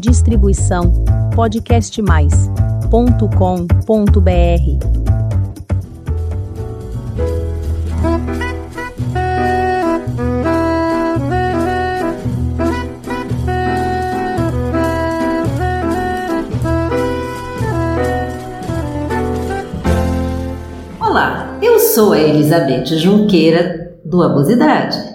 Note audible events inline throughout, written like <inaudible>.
Distribuição podcastmais.com.br. Olá, eu sou a Elizabeth Junqueira do Abusidade.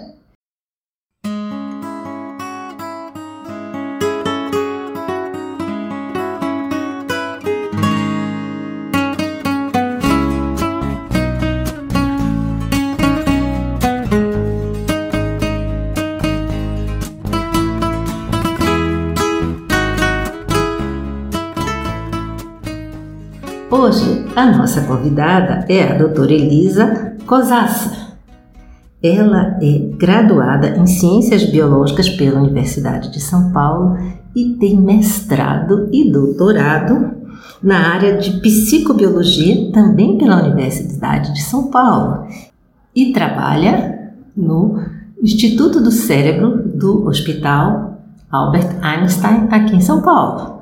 A nossa convidada é a doutora Elisa Cosassa. Ela é graduada em Ciências Biológicas pela Universidade de São Paulo e tem mestrado e doutorado na área de psicobiologia, também pela Universidade de São Paulo, e trabalha no Instituto do Cérebro do Hospital Albert Einstein, aqui em São Paulo.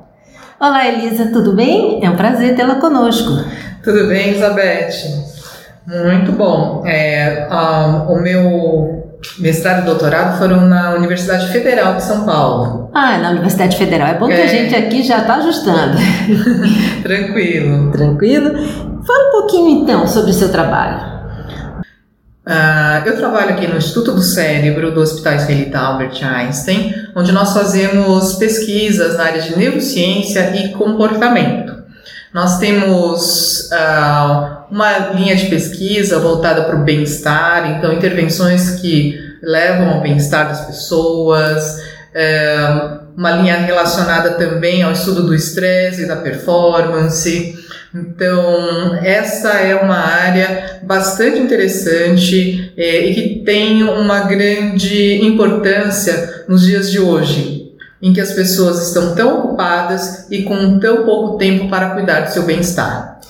Olá, Elisa, tudo bem? É um prazer tê-la conosco. Tudo bem, Elizabeth? Muito bom. É, um, o meu mestrado e doutorado foram na Universidade Federal de São Paulo. Ah, na Universidade Federal. É bom é. que a é. gente aqui já está ajustando. <laughs> Tranquilo. Tranquilo? Fala um pouquinho então sobre o seu trabalho. Uh, eu trabalho aqui no Instituto do Cérebro do Hospital Israelita Albert Einstein, onde nós fazemos pesquisas na área de neurociência e comportamento. Nós temos uh, uma linha de pesquisa voltada para o bem-estar, então intervenções que levam ao bem-estar das pessoas, uh, uma linha relacionada também ao estudo do estresse e da performance. Então, essa é uma área bastante interessante é, e que tem uma grande importância nos dias de hoje, em que as pessoas estão tão ocupadas e com tão pouco tempo para cuidar do seu bem-estar.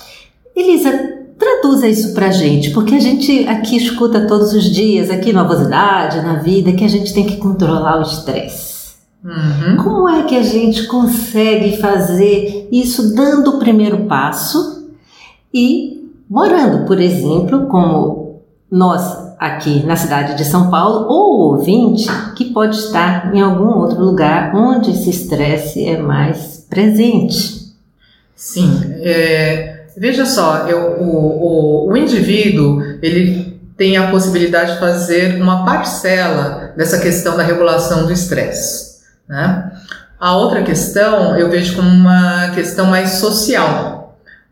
Elisa, traduza isso para a gente, porque a gente aqui escuta todos os dias, aqui na avosidade, na vida, que a gente tem que controlar o estresse. Uhum. Como é que a gente consegue fazer isso dando o primeiro passo e morando, por exemplo, como nós aqui na cidade de São Paulo, ou o ouvinte que pode estar em algum outro lugar onde esse estresse é mais presente? Sim, é, veja só, eu, o, o, o indivíduo ele tem a possibilidade de fazer uma parcela dessa questão da regulação do estresse. Né? A outra questão eu vejo como uma questão mais social.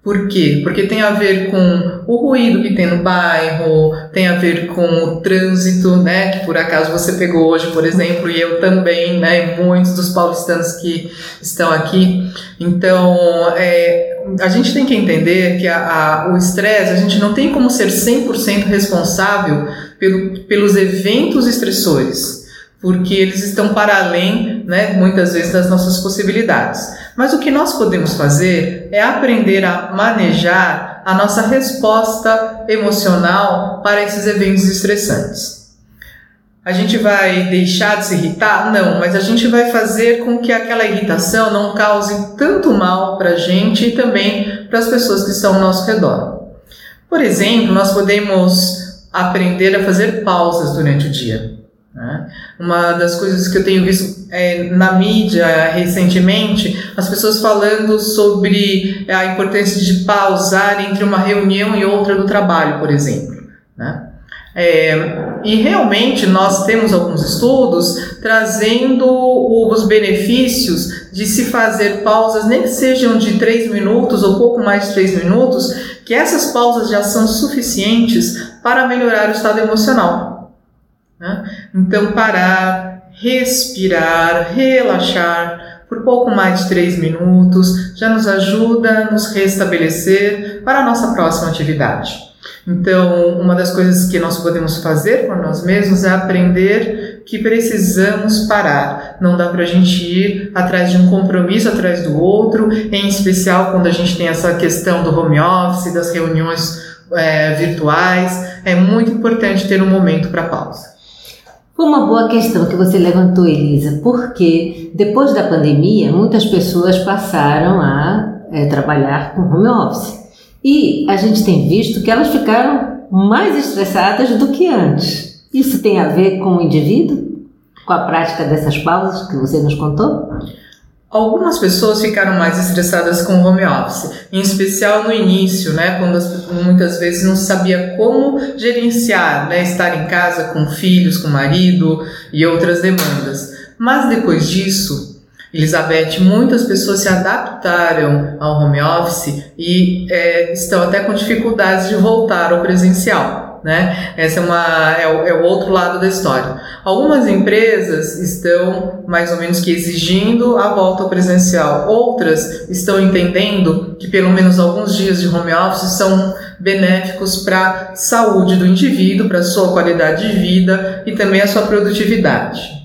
Por quê? Porque tem a ver com o ruído que tem no bairro, tem a ver com o trânsito, né? Que por acaso você pegou hoje, por exemplo, e eu também, né? E muitos dos paulistanos que estão aqui. Então, é, a gente tem que entender que a, a, o estresse, a gente não tem como ser 100% responsável pelo, pelos eventos estressores porque eles estão para além, né, muitas vezes, das nossas possibilidades. Mas o que nós podemos fazer é aprender a manejar a nossa resposta emocional para esses eventos estressantes. A gente vai deixar de se irritar? Não, mas a gente vai fazer com que aquela irritação não cause tanto mal para a gente e também para as pessoas que estão ao nosso redor. Por exemplo, nós podemos aprender a fazer pausas durante o dia. Né? Uma das coisas que eu tenho visto é, na mídia recentemente, as pessoas falando sobre a importância de pausar entre uma reunião e outra do trabalho, por exemplo. Né? É, e realmente nós temos alguns estudos trazendo os benefícios de se fazer pausas, nem que sejam de 3 minutos ou pouco mais de 3 minutos, que essas pausas já são suficientes para melhorar o estado emocional. Né? Então, parar, respirar, relaxar por pouco mais de três minutos já nos ajuda a nos restabelecer para a nossa próxima atividade. Então, uma das coisas que nós podemos fazer por nós mesmos é aprender que precisamos parar. Não dá para a gente ir atrás de um compromisso atrás do outro, em especial quando a gente tem essa questão do home office, das reuniões é, virtuais. É muito importante ter um momento para pausa. Uma boa questão que você levantou, Elisa, porque depois da pandemia, muitas pessoas passaram a é, trabalhar com home office. E a gente tem visto que elas ficaram mais estressadas do que antes. Isso tem a ver com o indivíduo? Com a prática dessas pausas que você nos contou? Algumas pessoas ficaram mais estressadas com o home office, em especial no início, né, quando as, muitas vezes não sabia como gerenciar, né, estar em casa com filhos, com marido e outras demandas. Mas depois disso, Elizabeth, muitas pessoas se adaptaram ao home office e é, estão até com dificuldades de voltar ao presencial né? Essa é, uma, é, o, é o outro lado da história. Algumas empresas estão mais ou menos que exigindo a volta ao presencial, outras estão entendendo que pelo menos alguns dias de home office são benéficos para a saúde do indivíduo, para a sua qualidade de vida e também a sua produtividade.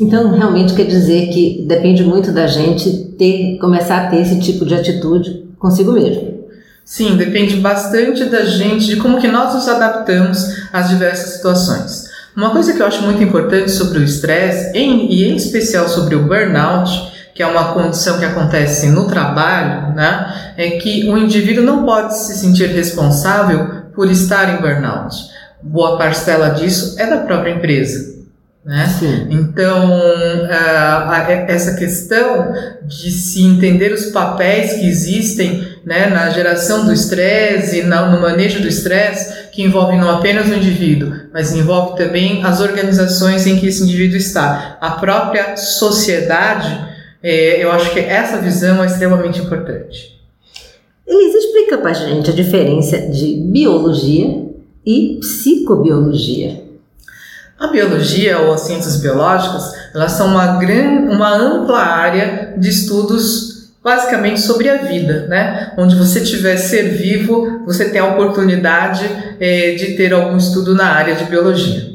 Então, realmente quer dizer que depende muito da gente ter, começar a ter esse tipo de atitude consigo mesmo. Sim, depende bastante da gente, de como que nós nos adaptamos às diversas situações. Uma coisa que eu acho muito importante sobre o estresse, e em especial sobre o burnout, que é uma condição que acontece no trabalho, né, é que o indivíduo não pode se sentir responsável por estar em burnout. Boa parcela disso é da própria empresa. Né? Então, uh, essa questão de se entender os papéis que existem né, na geração do estresse e no manejo do estresse, que envolve não apenas o indivíduo, mas envolve também as organizações em que esse indivíduo está, a própria sociedade, eh, eu acho que essa visão é extremamente importante. Elisa, explica para a gente a diferença de biologia e psicobiologia. A biologia ou as ciências biológicas, elas são uma, grande, uma ampla área de estudos basicamente sobre a vida, né? Onde você tiver ser vivo, você tem a oportunidade eh, de ter algum estudo na área de biologia.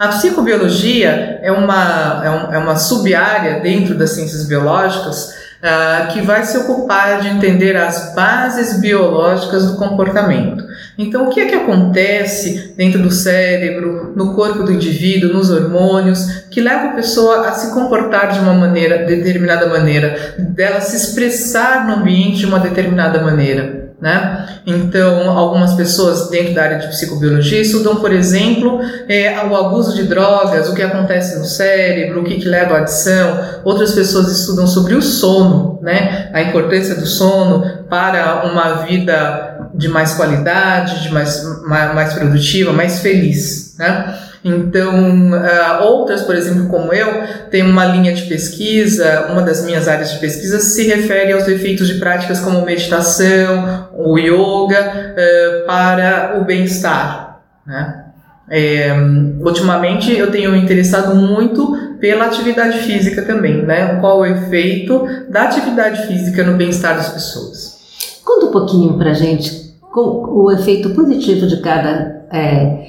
A psicobiologia é uma, é, um, é uma sub-área dentro das ciências biológicas uh, que vai se ocupar de entender as bases biológicas do comportamento. Então, o que é que acontece dentro do cérebro, no corpo do indivíduo, nos hormônios, que leva a pessoa a se comportar de uma maneira, determinada maneira, dela se expressar no ambiente de uma determinada maneira? Né? Então, algumas pessoas dentro da área de psicobiologia estudam, por exemplo, é, o abuso de drogas, o que acontece no cérebro, o que, que leva à adição. Outras pessoas estudam sobre o sono, né? a importância do sono para uma vida de mais qualidade, de mais, mais produtiva, mais feliz. Né? Então, uh, outras, por exemplo, como eu, tem uma linha de pesquisa, uma das minhas áreas de pesquisa se refere aos efeitos de práticas como meditação, o yoga, uh, para o bem-estar. Né? É, ultimamente eu tenho interessado muito pela atividade física também, né? Qual o efeito da atividade física no bem-estar das pessoas? Conta um pouquinho pra gente com o efeito positivo de cada é,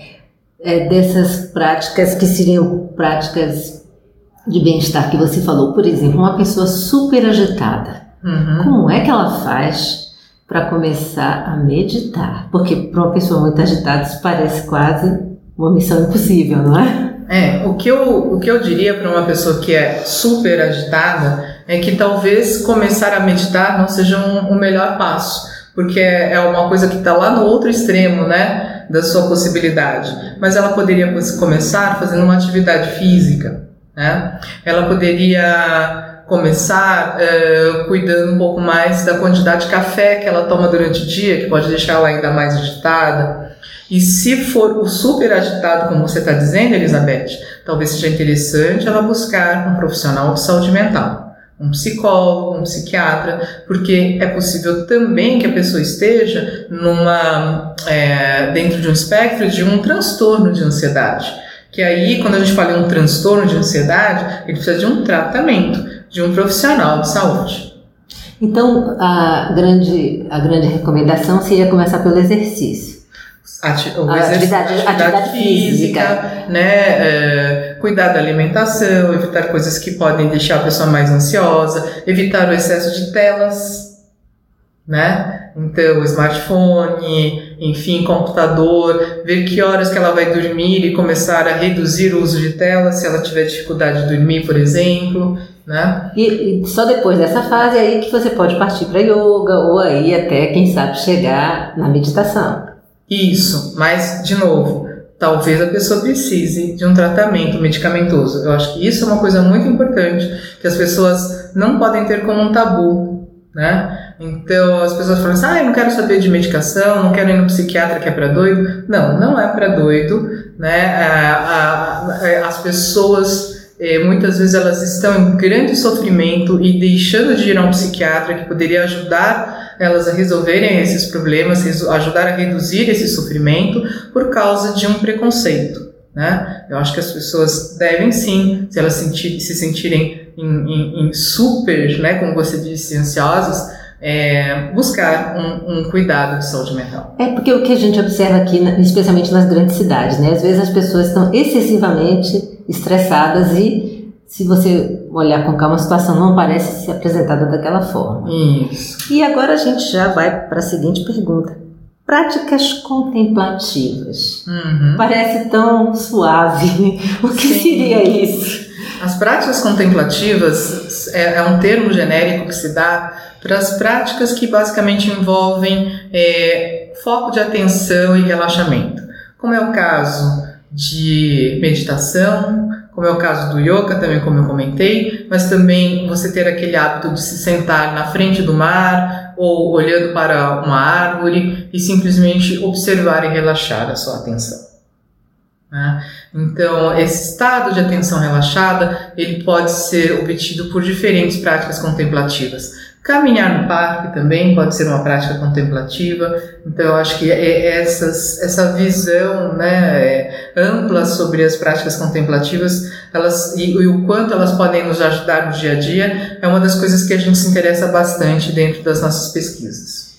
é, dessas práticas que seriam práticas de bem-estar que você falou. Por exemplo, uma pessoa super agitada. Uhum. Como é que ela faz para começar a meditar? Porque para uma pessoa muito agitada isso parece quase uma missão impossível, não é? É, o que eu, o que eu diria para uma pessoa que é super agitada é que talvez começar a meditar não seja um, um melhor passo, porque é, é uma coisa que está lá no outro extremo, né? Da sua possibilidade, mas ela poderia começar fazendo uma atividade física, né? Ela poderia começar uh, cuidando um pouco mais da quantidade de café que ela toma durante o dia, que pode deixar ela ainda mais agitada. E se for o super agitado, como você está dizendo, Elizabeth, talvez seja interessante ela buscar um profissional de saúde mental um psicólogo, um psiquiatra, porque é possível também que a pessoa esteja numa, é, dentro de um espectro de um transtorno de ansiedade. Que aí, quando a gente fala em um transtorno de ansiedade, ele precisa de um tratamento, de um profissional de saúde. Então, a grande, a grande recomendação seria começar pelo exercício. Ati atividade, atividade, atividade física, física. né? É, cuidar da alimentação, evitar coisas que podem deixar a pessoa mais ansiosa, evitar o excesso de telas, né? Então, smartphone, enfim, computador, ver que horas que ela vai dormir e começar a reduzir o uso de tela se ela tiver dificuldade de dormir, por exemplo. Né? E, e só depois dessa fase aí que você pode partir para yoga ou aí até, quem sabe, chegar na meditação. Isso, mas, de novo, talvez a pessoa precise de um tratamento medicamentoso. Eu acho que isso é uma coisa muito importante que as pessoas não podem ter como um tabu, né? Então as pessoas falam assim: ah, eu não quero saber de medicação, não quero ir no psiquiatra que é para doido. Não, não é para doido, né? as pessoas é, muitas vezes elas estão em grande sofrimento e deixando de ir a um psiquiatra que poderia ajudar elas a resolverem esses problemas, ajudar a reduzir esse sofrimento por causa de um preconceito. Né? Eu acho que as pessoas devem sim, se elas sentir, se sentirem em, em, em, super, né, como você disse, ansiosas, é, buscar um, um, cuidado de saúde mental. É porque o que a gente observa aqui, especialmente nas grandes cidades, né? Às vezes as pessoas estão excessivamente estressadas e se você olhar com calma a situação não parece ser apresentada daquela forma. Isso. E agora a gente já vai para a seguinte pergunta. Práticas contemplativas. Uhum. Parece tão suave. <laughs> O que Sim. seria isso? As práticas contemplativas é, é, um termo genérico que se dá para as práticas que basicamente envolvem é, foco de atenção e relaxamento, como é o caso de meditação, como é o caso do yoga, também como eu comentei, mas também você ter aquele hábito de se sentar na frente do mar ou olhando para uma árvore e simplesmente observar e relaxar a sua atenção. Né? Então, esse estado de atenção relaxada ele pode ser obtido por diferentes práticas contemplativas. Caminhar no parque também pode ser uma prática contemplativa, então eu acho que é, é essas, essa visão né, é, ampla sobre as práticas contemplativas elas, e, e, o quanto elas podem nos ajudar no dia a dia é uma das coisas que a gente se interessa bastante dentro das nossas pesquisas.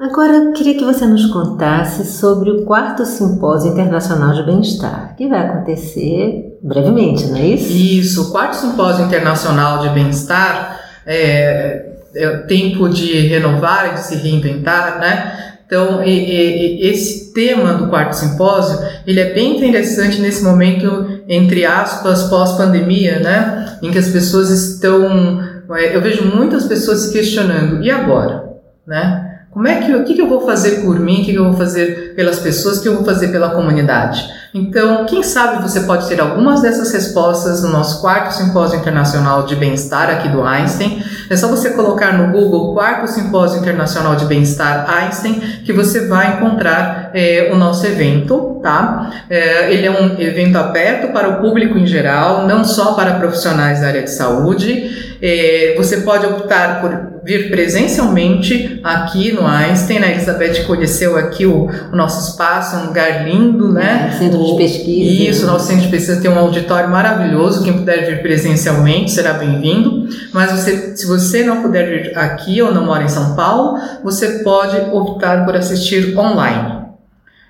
Agora eu queria que você nos contasse sobre o quarto simpósio internacional de bem-estar, que vai acontecer brevemente, não é isso? Isso, o quarto simpósio internacional de bem-estar é, é tempo de renovar, de se reinventar, né? Então, e, e, esse tema do quarto simpósio, ele é bem interessante nesse momento, entre aspas, pós-pandemia, né? Em que as pessoas estão... É, eu vejo muitas pessoas se questionando, e agora? Né? Como é que, o que, que eu vou fazer por mim, o que, que eu vou fazer pelas pessoas, o que eu vou fazer pela comunidade? Então, quem sabe você pode ter algumas dessas respostas no nosso quarto simpósio internacional de bem-estar aqui do Einstein. É só você colocar no Google quarto simpósio internacional de bem-estar Einstein que você vai encontrar é, o nosso evento, tá? É, ele é um evento aberto para o público em geral, não só para profissionais da área de saúde. É, você pode optar por vir presencialmente aqui no Einstein. A Elizabeth conheceu aqui o, o nosso espaço, um lugar lindo, né? É, centro de pesquisa. Isso, nosso centro de pesquisa tem um auditório maravilhoso. Quem puder vir presencialmente será bem-vindo. Mas você, se você não puder vir aqui ou não mora em São Paulo, você pode optar por assistir online.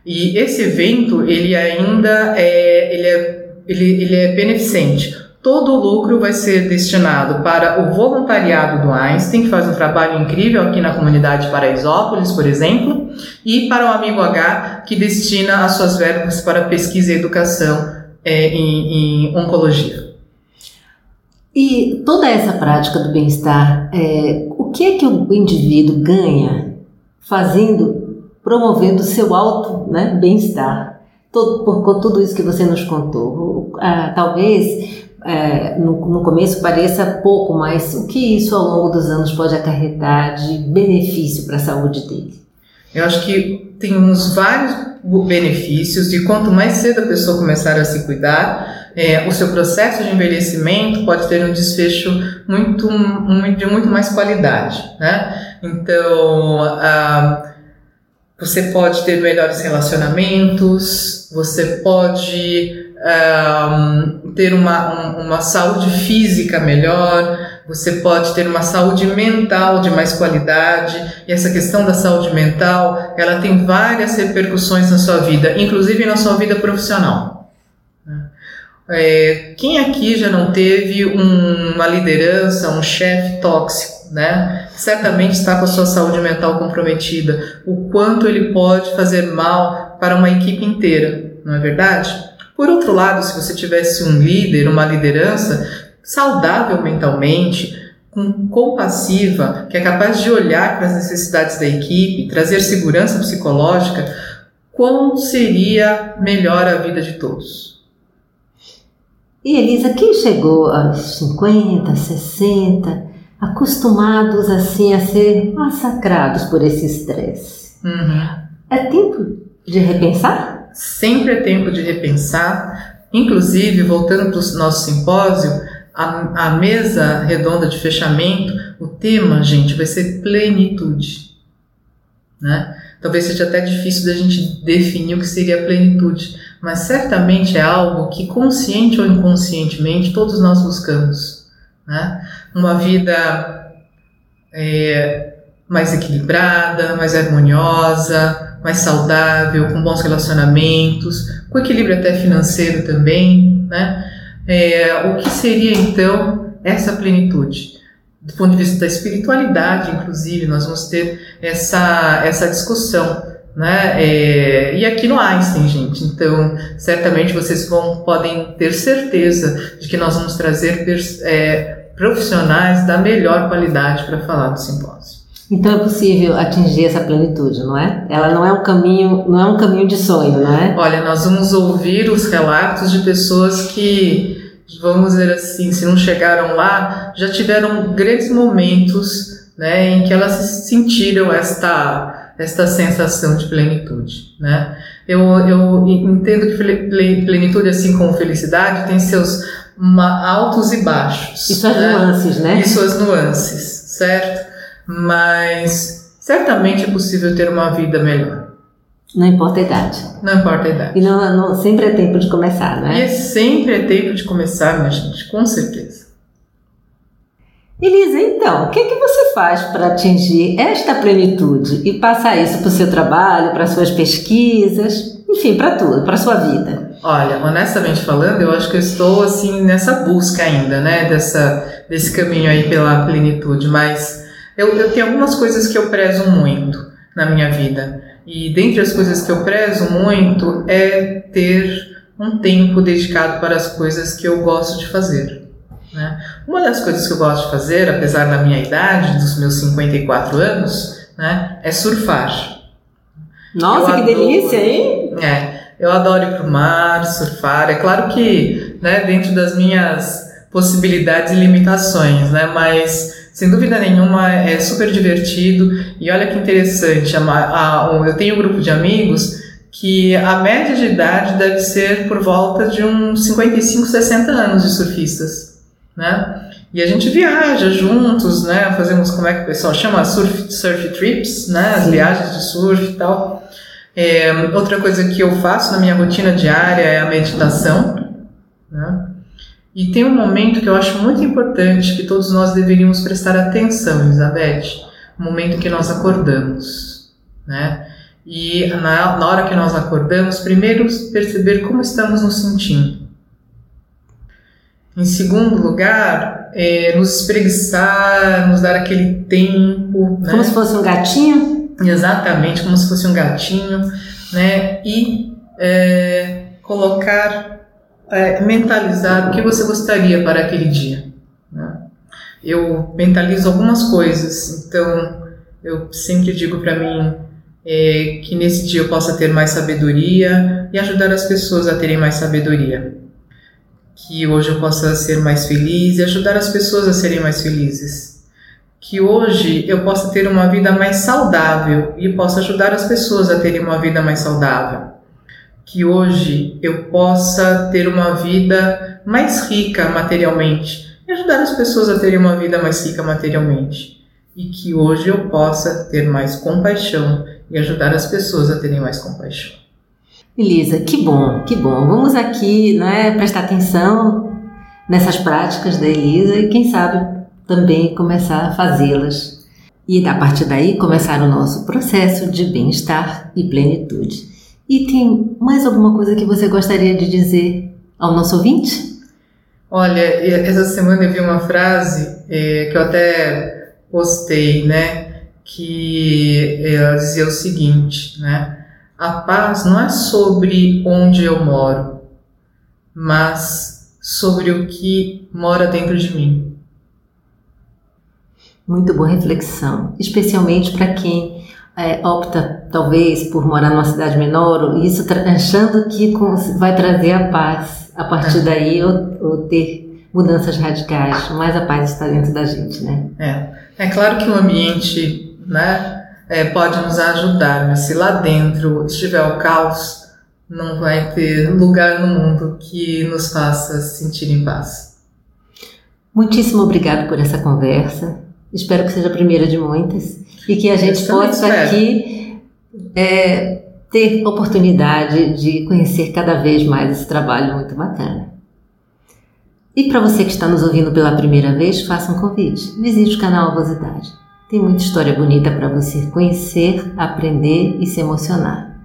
E esse evento, ele ainda é, ele é, ele, ele é beneficente. Todo o lucro vai ser destinado para o voluntariado do Einstein, que faz um trabalho incrível aqui na comunidade de Paraisópolis, por exemplo, e para o Amigo H, que destina as suas verbas para pesquisa e educação é, em, em, oncologia. E toda essa prática do bem-estar, é, o que é que o indivíduo ganha fazendo, promovendo seu alto né, bem-estar? Por, por tudo isso que você nos contou. Ah, talvez é, no, no começo pareça pouco, mas o que isso ao longo dos anos pode acarretar de benefício para a saúde dele? Eu acho que tem uns vários benefícios e quanto mais cedo a pessoa começar a se cuidar, é, o seu processo de envelhecimento pode ter um desfecho muito, muito de muito mais qualidade, né? Então, ah, você pode ter melhores relacionamentos, você pode um, ter uma, um, uma saúde física melhor, você pode ter uma saúde mental de mais qualidade, e essa questão da saúde mental, ela tem várias repercussões na sua vida, inclusive na sua vida profissional. É, quem aqui já não teve um, uma liderança, um chefe tóxico? né? Certamente está com a sua saúde mental comprometida. O quanto ele pode fazer mal para uma equipe inteira, não é verdade? Por outro lado, se você tivesse um líder, uma liderança saudável mentalmente, com compassiva, que é capaz de olhar para as necessidades da equipe, trazer segurança psicológica, quão seria melhor a vida de todos? E Elisa, quem chegou aos 50, 60, acostumados assim a ser massacrados por esse estresse, uhum. é tempo de repensar? Sempre é tempo de repensar. Inclusive, voltando para o nosso simpósio, a, a mesa redonda de fechamento, o tema, gente, vai ser plenitude. Né? Talvez seja até difícil da gente definir o que seria plenitude, mas certamente é algo que, consciente ou inconscientemente, todos nós buscamos. Né? Uma vida é, mais equilibrada, mais harmoniosa, mais saudável, com bons relacionamentos, com equilíbrio até financeiro também. Né? É, o que seria então essa plenitude? Do ponto de vista da espiritualidade, inclusive, nós vamos ter essa, essa discussão. Né? É, e aqui no Einstein, gente. Então, certamente vocês vão, podem ter certeza de que nós vamos trazer é, profissionais da melhor qualidade para falar do simpósio. Então é possível atingir essa plenitude, não é? Ela não é um caminho, não é um caminho de sonho, não é? Olha, nós vamos ouvir os relatos de pessoas que, vamos dizer assim, se não chegaram lá, já tiveram grandes momentos, né, em que elas sentiram esta esta sensação de plenitude, né? Eu, eu entendo que plenitude, assim como felicidade, tem seus altos e baixos. E suas né? nuances, né? E suas nuances, certo? Mas certamente é possível ter uma vida melhor. Não importa a idade. Não importa a idade. E não, não, sempre é tempo de começar, né? E sempre é tempo de começar, minha gente, com certeza. Elisa, então, o que, que você faz para atingir esta plenitude e passar isso para o seu trabalho, para suas pesquisas, enfim, para tudo, para sua vida? Olha, honestamente falando, eu acho que eu estou assim nessa busca ainda, né, dessa, desse caminho aí pela plenitude, mas eu, eu tenho algumas coisas que eu prezo muito na minha vida. E dentre as coisas que eu prezo muito é ter um tempo dedicado para as coisas que eu gosto de fazer. Né? Uma das coisas que eu gosto de fazer, apesar da minha idade, dos meus 54 anos, né, é surfar. Nossa, eu que adoro, delícia, hein? É, eu adoro ir para o mar, surfar. É claro que né, dentro das minhas possibilidades e limitações, né, mas sem dúvida nenhuma, é super divertido. E olha que interessante, a, a, eu tenho um grupo de amigos que a média de idade deve ser por volta de uns 55, 60 anos de surfistas, né? E a gente viaja juntos, né? Fazemos, como é que o pessoal chama? Surf, surf trips, né? As Sim. viagens de surf e tal. É, outra coisa que eu faço na minha rotina diária é a meditação, né? E tem um momento que eu acho muito importante que todos nós deveríamos prestar atenção, Elizabeth, o momento que nós acordamos, né? E na, na hora que nós acordamos, primeiro perceber como estamos nos sentindo. Em segundo lugar, é, nos espreguiçar, nos dar aquele tempo. Né? Como se fosse um gatinho? Exatamente, como se fosse um gatinho, né? E é, colocar é, mentalizar o que você gostaria para aquele dia. Né? Eu mentalizo algumas coisas, então eu sempre digo para mim é, que nesse dia eu possa ter mais sabedoria e ajudar as pessoas a terem mais sabedoria. Que hoje eu possa ser mais feliz e ajudar as pessoas a serem mais felizes. Que hoje eu possa ter uma vida mais saudável e possa ajudar as pessoas a terem uma vida mais saudável que hoje eu possa ter uma vida mais rica materialmente e ajudar as pessoas a terem uma vida mais rica materialmente. E que hoje eu possa ter mais compaixão e ajudar as pessoas a terem mais compaixão. Elisa, que bom, que bom. Vamos aqui né, prestar atenção nessas práticas da Elisa e quem sabe também começar a fazê-las. E a partir daí começar o nosso processo de bem-estar e plenitude. E tem mais alguma coisa que você gostaria de dizer ao nosso ouvinte? Olha, essa semana eu vi uma frase é, que eu até postei, né, que ela dizia o seguinte, né, a paz não é sobre onde eu moro, mas sobre o que mora dentro de mim. Muito boa reflexão, especialmente para quem é, opta talvez por morar numa cidade menor, isso achando que vai trazer a paz a partir é. daí ou, ou, ter mudanças radicais, mas a paz está dentro da gente, né? É, é claro que o ambiente, né, é, pode nos ajudar, mas se lá dentro estiver o caos, não vai ter lugar no mundo que nos faça sentir em paz. Muitíssimo obrigado por essa conversa. Espero que seja a primeira de muitas e que a gente possa aqui é, ter oportunidade de conhecer cada vez mais esse trabalho muito bacana. E para você que está nos ouvindo pela primeira vez, faça um convite. Visite o canal Avosidade. Tem muita história bonita para você conhecer, aprender e se emocionar.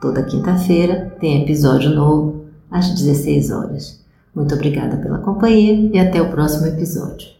Toda quinta-feira tem episódio novo às 16 horas. Muito obrigada pela companhia e até o próximo episódio.